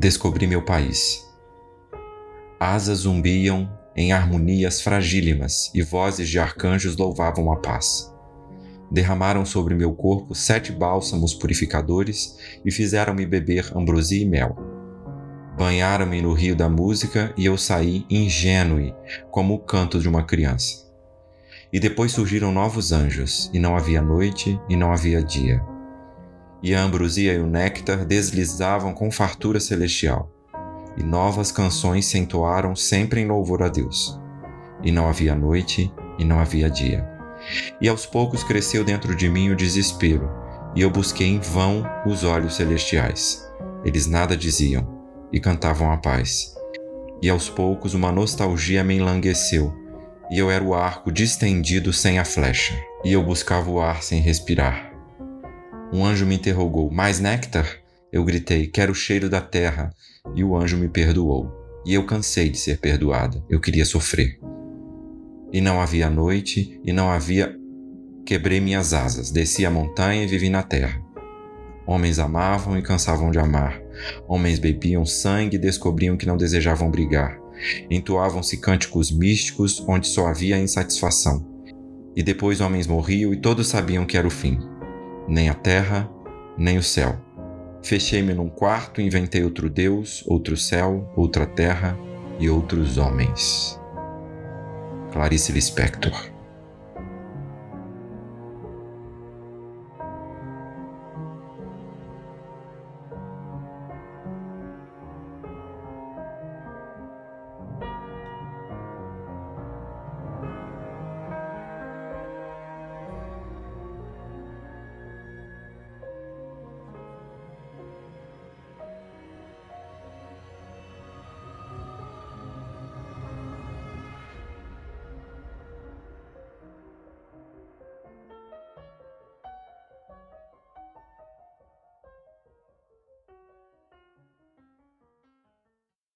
descobri meu país. Asas zumbiam em harmonias fragílimas e vozes de arcanjos louvavam a paz. Derramaram sobre meu corpo sete bálsamos purificadores e fizeram-me beber ambrosia e mel. Banharam-me no rio da música e eu saí ingênuo, como o canto de uma criança. E depois surgiram novos anjos, e não havia noite e não havia dia. E a ambrosia e o néctar deslizavam com fartura celestial, e novas canções se entoaram sempre em louvor a Deus. E não havia noite e não havia dia. E aos poucos cresceu dentro de mim o desespero, e eu busquei em vão os olhos celestiais. Eles nada diziam, e cantavam a paz. E aos poucos uma nostalgia me enlangueceu, e eu era o arco distendido sem a flecha, e eu buscava o ar sem respirar. Um anjo me interrogou: Mais néctar? Eu gritei: Quero o cheiro da terra. E o anjo me perdoou. E eu cansei de ser perdoada. Eu queria sofrer. E não havia noite, e não havia. Quebrei minhas asas, desci a montanha e vivi na terra. Homens amavam e cansavam de amar. Homens bebiam sangue e descobriam que não desejavam brigar. Entoavam-se cânticos místicos onde só havia insatisfação. E depois homens morriam e todos sabiam que era o fim. Nem a terra, nem o céu. Fechei-me num quarto inventei outro Deus, outro céu, outra terra e outros homens. Clarice Lispector